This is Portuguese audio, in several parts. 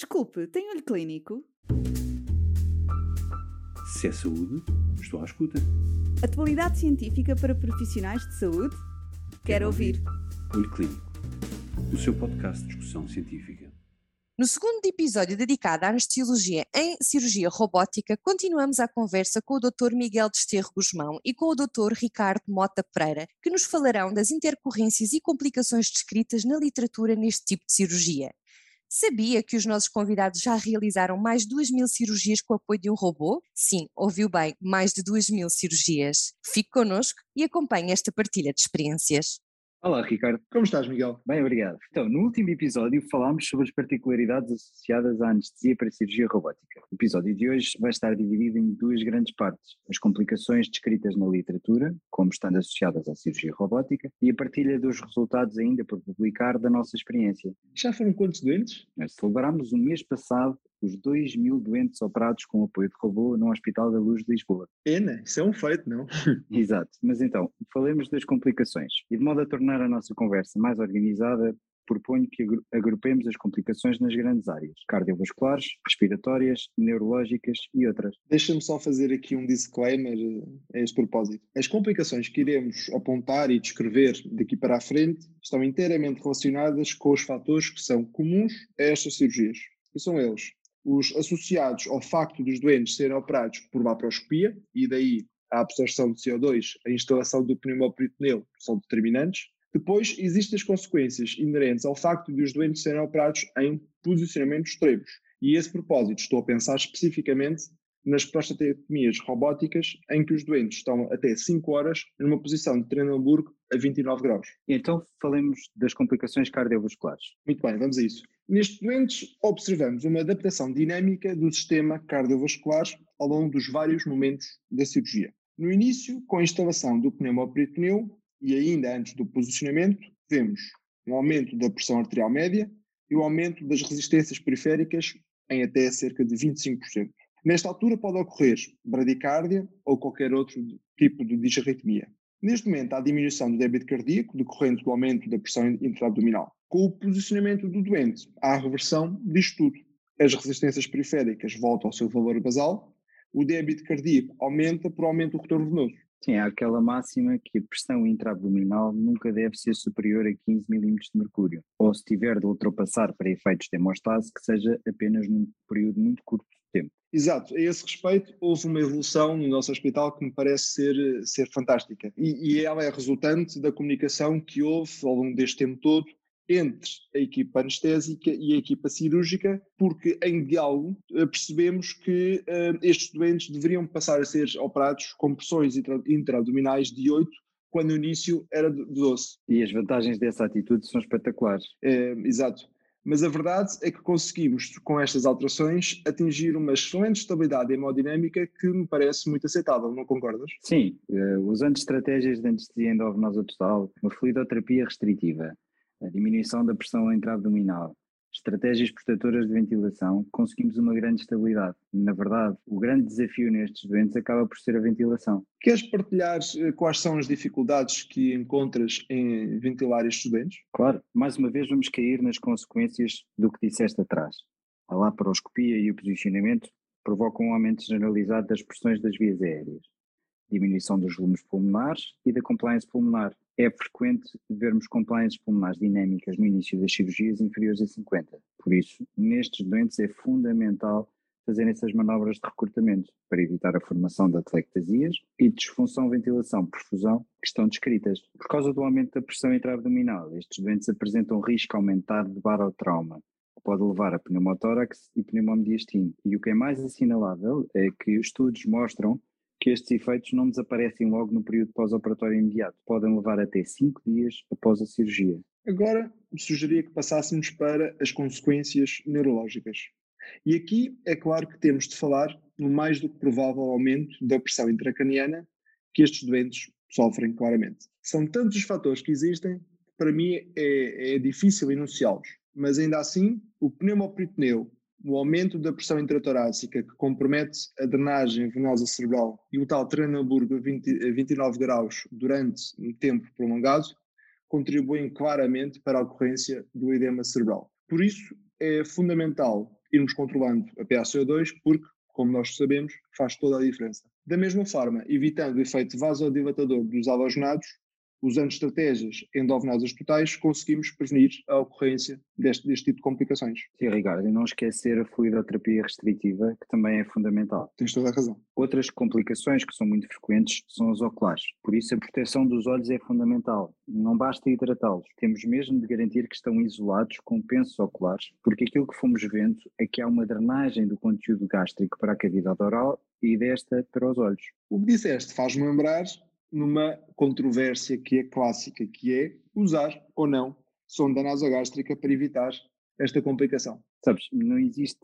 Desculpe, tem olho clínico? Se é saúde, estou à escuta. Atualidade científica para profissionais de saúde? Quero ouvir. Olho Clínico, o seu podcast de discussão científica. No segundo episódio dedicado à anestesiologia em cirurgia robótica, continuamos a conversa com o Dr. Miguel Desterro Guzmão e com o Dr. Ricardo Mota Pereira, que nos falarão das intercorrências e complicações descritas na literatura neste tipo de cirurgia. Sabia que os nossos convidados já realizaram mais de 2 mil cirurgias com o apoio de um robô? Sim, ouviu bem, mais de 2 mil cirurgias. Fique connosco e acompanhe esta partilha de experiências. Olá, Ricardo. Como estás, Miguel? Bem, obrigado. Então, no último episódio falámos sobre as particularidades associadas à anestesia para a cirurgia robótica. O episódio de hoje vai estar dividido em duas grandes partes: as complicações descritas na literatura, como estando associadas à cirurgia robótica, e a partilha dos resultados ainda por publicar da nossa experiência. Já foram quantos doentes? Nós Celebramos o mês passado os 2 mil doentes operados com apoio de robô no Hospital da Luz de Lisboa. Pena, isso é um feito, não? Exato, mas então, falemos das complicações. E de modo a tornar a nossa conversa mais organizada, proponho que agru- agrupemos as complicações nas grandes áreas: cardiovasculares, respiratórias, neurológicas e outras. Deixa-me só fazer aqui um disclaimer eh, a este propósito. As complicações que iremos apontar e descrever daqui para a frente estão inteiramente relacionadas com os fatores que são comuns a estas cirurgias. E são eles os associados ao facto dos doentes serem operados por laparoscopia, e daí a absorção de CO2, a instalação do pneumoperitoneu são determinantes. Depois, existem as consequências inerentes ao facto de os doentes serem operados em posicionamentos extremos. E a esse propósito, estou a pensar especificamente nas prostatectomias robóticas, em que os doentes estão até 5 horas numa posição de Trennenburg a 29 graus. Então falemos das complicações cardiovasculares. Muito bem, vamos a isso. Nestes doentes, observamos uma adaptação dinâmica do sistema cardiovascular ao longo dos vários momentos da cirurgia. No início, com a instalação do pneumoperitoneu e ainda antes do posicionamento, vemos um aumento da pressão arterial média e o aumento das resistências periféricas em até cerca de 25%. Nesta altura pode ocorrer bradicárdia ou qualquer outro tipo de disarritmia. Neste momento, há diminuição do débito cardíaco decorrente do aumento da pressão intraabdominal. Com o posicionamento do doente, há a reversão disto tudo. As resistências periféricas voltam ao seu valor basal, o débito cardíaco aumenta por aumento do retorno venoso. Sim, há aquela máxima que a pressão intraabdominal nunca deve ser superior a 15 milímetros de mercúrio, ou se tiver de ultrapassar para efeitos de hemostase, que seja apenas num período muito curto tempo. Exato, a esse respeito, houve uma evolução no nosso hospital que me parece ser, ser fantástica. E, e ela é resultante da comunicação que houve ao longo deste tempo todo entre a equipa anestésica e a equipa cirúrgica, porque em diálogo eh, percebemos que eh, estes doentes deveriam passar a ser operados com pressões intra- intraabdominais de 8, quando no início era de 12. E as vantagens dessa atitude são espetaculares. É, exato. Mas a verdade é que conseguimos, com estas alterações, atingir uma excelente estabilidade hemodinâmica que me parece muito aceitável, não concordas? Sim, eh, usando estratégias de anestesia endovenosa total, uma fluidoterapia restritiva, a diminuição da pressão intraabdominal, estratégias protetoras de ventilação, conseguimos uma grande estabilidade. Na verdade, o grande desafio nestes doentes acaba por ser a ventilação. Queres partilhar eh, quais são as dificuldades que encontras em ventilar estes doentes? Claro, mais uma vez vamos cair nas consequências do que disseste atrás. A laparoscopia e o posicionamento provocam um aumento generalizado das pressões das vias aéreas, diminuição dos volumes pulmonares e da compliance pulmonar. É frequente vermos compliances pulmonares dinâmicas no início das cirurgias inferiores a 50. Por isso, nestes doentes é fundamental fazer essas manobras de recrutamento para evitar a formação de atelectasias e disfunção ventilação-perfusão que estão descritas. Por causa do aumento da pressão intraabdominal, estes doentes apresentam risco aumentado de barotrauma, que pode levar a pneumotórax e pneumomediastino. E o que é mais assinalável é que estudos mostram que estes efeitos não desaparecem logo no período pós-operatório imediato, podem levar até 5 dias após a cirurgia. Agora, sugeria que passássemos para as consequências neurológicas. E aqui é claro que temos de falar no mais do que provável aumento da pressão intracraniana que estes doentes sofrem claramente. São tantos os fatores que existem que para mim é, é difícil enunciá-los, mas ainda assim o pneumoperitoneu, o aumento da pressão intratorácica que compromete a drenagem venosa cerebral e o tal Trennenburg a, 20, a 29 graus durante um tempo prolongado contribuem claramente para a ocorrência do edema cerebral. Por isso, é fundamental irmos controlando a PaCO2, porque, como nós sabemos, faz toda a diferença. Da mesma forma, evitando o efeito vasodilatador dos halogenados, usando estratégias endovenosas totais, conseguimos prevenir a ocorrência deste, deste tipo de complicações. Sim, Ricardo, e não esquecer a fluidoterapia restritiva, que também é fundamental. Tens toda a razão. Outras complicações que são muito frequentes são os oculares. Por isso, a proteção dos olhos é fundamental. Não basta hidratá-los. Temos mesmo de garantir que estão isolados com pensos oculares, porque aquilo que fomos vendo é que há uma drenagem do conteúdo gástrico para a cavidade oral e desta para os olhos. O que disseste faz-me lembrar numa controvérsia que é clássica, que é usar ou não sonda nasogástrica para evitar esta complicação. Sabes, não existe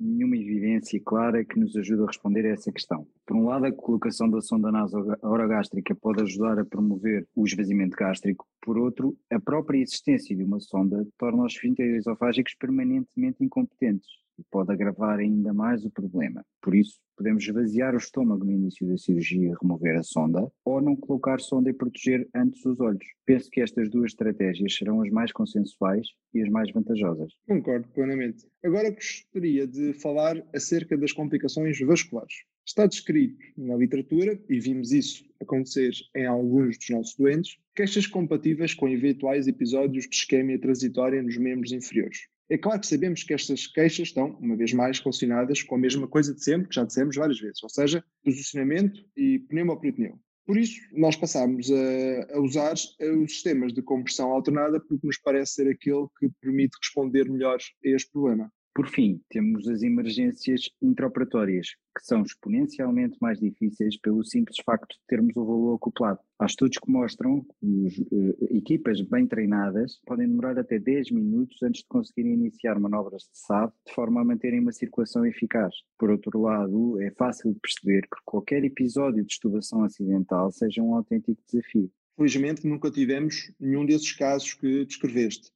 nenhuma evidência clara que nos ajude a responder a essa questão. Por um lado, a colocação da sonda nasogástrica pode ajudar a promover o esvaziamento gástrico. Por outro, a própria existência de uma sonda torna os esfínteres esofágicos permanentemente incompetentes e pode agravar ainda mais o problema. Por isso, podemos esvaziar o estômago no início da cirurgia e remover a sonda, ou não colocar sonda e proteger antes os olhos. Penso que estas duas estratégias serão as mais consensuais e as mais vantajosas. Concordo plenamente. Agora gostaria de falar acerca das complicações vasculares. Está descrito na literatura, e vimos isso acontecer em alguns dos nossos doentes, queixas compatíveis com eventuais episódios de isquemia transitória nos membros inferiores. É claro que sabemos que estas queixas estão, uma vez mais, relacionadas com a mesma coisa de sempre, que já dissemos várias vezes, ou seja, posicionamento e pneumoperitoneum. Por isso, nós passámos a, a, usar os sistemas de compressão alternada porque nos parece ser aquele que permite responder melhor a este problema. Por fim, temos as emergências intraoperatórias, que são exponencialmente mais difíceis pelo simples facto de termos o valor acoplado. Há estudos que mostram que uh, equipas bem treinadas podem demorar até 10 minutos antes de conseguirem iniciar manobras de SAD de forma a manterem uma circulação eficaz. Por outro lado, é fácil perceber que qualquer episódio de estubação acidental seja um autêntico desafio. Felizmente nunca tivemos nenhum desses casos que descreveste,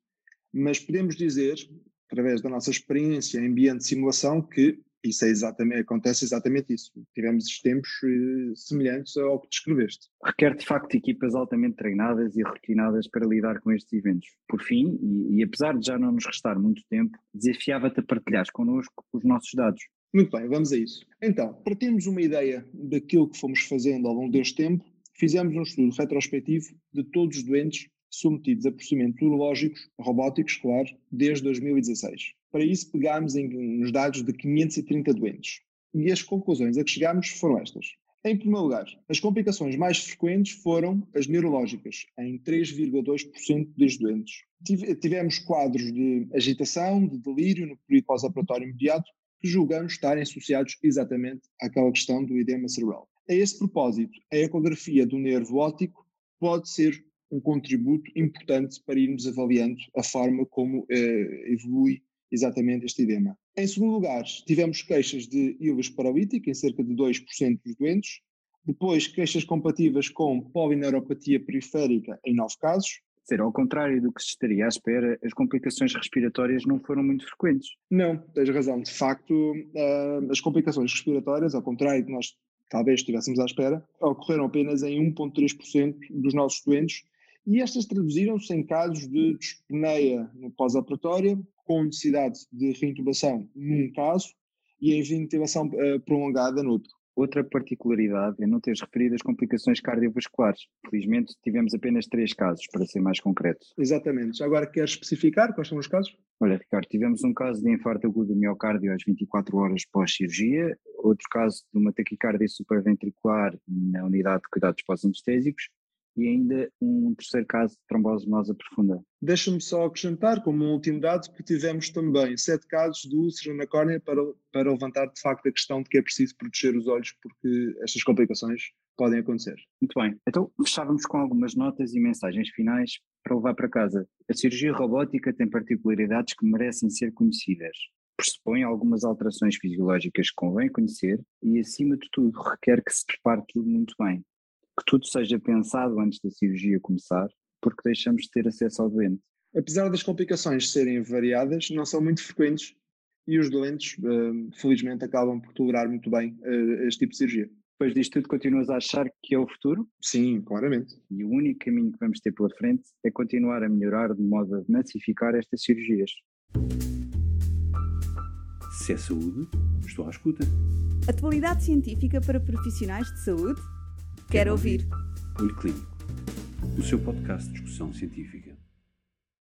mas podemos dizer através da nossa experiência em ambiente de simulação, que isso é exatamente, acontece exatamente isso. Tivemos tempos eh, semelhantes ao que descreveste. Requer de facto equipas altamente treinadas e rotinadas para lidar com estes eventos. Por fim, e, e apesar de já não nos restar muito tempo, desafiava-te a partilhares connosco os nossos dados. Muito bem, vamos a isso. Então, para termos uma ideia daquilo que fomos fazendo ao longo deste tempo, fizemos um estudo retrospectivo de todos os doentes submetidos a procedimentos urológicos, robóticos, claro, desde 2016. Para isso, pegámos em, nos dados de 530 doentes. E as conclusões a que chegámos foram estas. Em primeiro lugar, as complicações mais frequentes foram as neurológicas, em 3,2% dos doentes. Tivemos quadros de agitação, de delírio no período pós-operatório imediato, que julgamos estarem associados exatamente àquela questão do edema cerebral. A esse propósito, a ecografia do nervo óptico pode ser um contributo importante para irmos avaliando a forma como eh, evolui exatamente este edema. Em segundo lugar, tivemos queixas de ilvas paralítica em cerca de 2% dos doentes, depois queixas compatíveis com polineuropatia periférica em 9 casos, Ser, ao contrário do que se estaria à espera, as complicações respiratórias não foram muito frequentes. Não, tens razão. De facto, uh, as complicações respiratórias, ao contrário do que nós talvez estivéssemos à espera, ocorreram apenas em 1,3% dos nossos doentes e estas traduziram-se em casos de dispneia no pós-operatória, com necessidade de reintubação num caso e em ventilação uh, prolongada no outro. Outra particularidade é não teres referido as complicações cardiovasculares. Felizmente tivemos apenas três casos, para ser mais concreto. Exatamente. Agora queres especificar quais são os casos? Olha, Ricardo, tivemos um caso de infarto agudo do miocárdio às 24 horas pós-cirurgia, outro caso de uma taquicardia supraventricular na unidade de cuidados pós-anestésicos e ainda um terceiro caso de trombose venosa profunda. Deixa-me só acrescentar, como um último dado, que tivemos também sete casos de úlcera na córnea para, para levantar de facto a questão de que é preciso proteger os olhos porque estas complicações podem acontecer. Muito bem, então fechávamos com algumas notas e mensagens finais para levar para casa. A cirurgia robótica tem particularidades que merecem ser conhecidas. Pressupõe algumas alterações fisiológicas que convém conhecer e, acima de tudo, requer que se prepare tudo muito bem que tudo seja pensado antes da cirurgia começar, porque deixamos de ter acesso ao doente. Apesar das complicações serem variadas, não são muito frequentes e os doentes, uh, felizmente, acabam por tolerar muito bem uh, este tipo de cirurgia. Depois disto tudo, continuas a achar que é o futuro? Sim, claramente. E o único caminho que vamos ter pela frente é continuar a melhorar de modo a massificar estas cirurgias. Se é saúde, estou à escuta. Atualidade científica para profissionais de saúde? Quero ouvir. Olho Clínico, o seu podcast de discussão científica.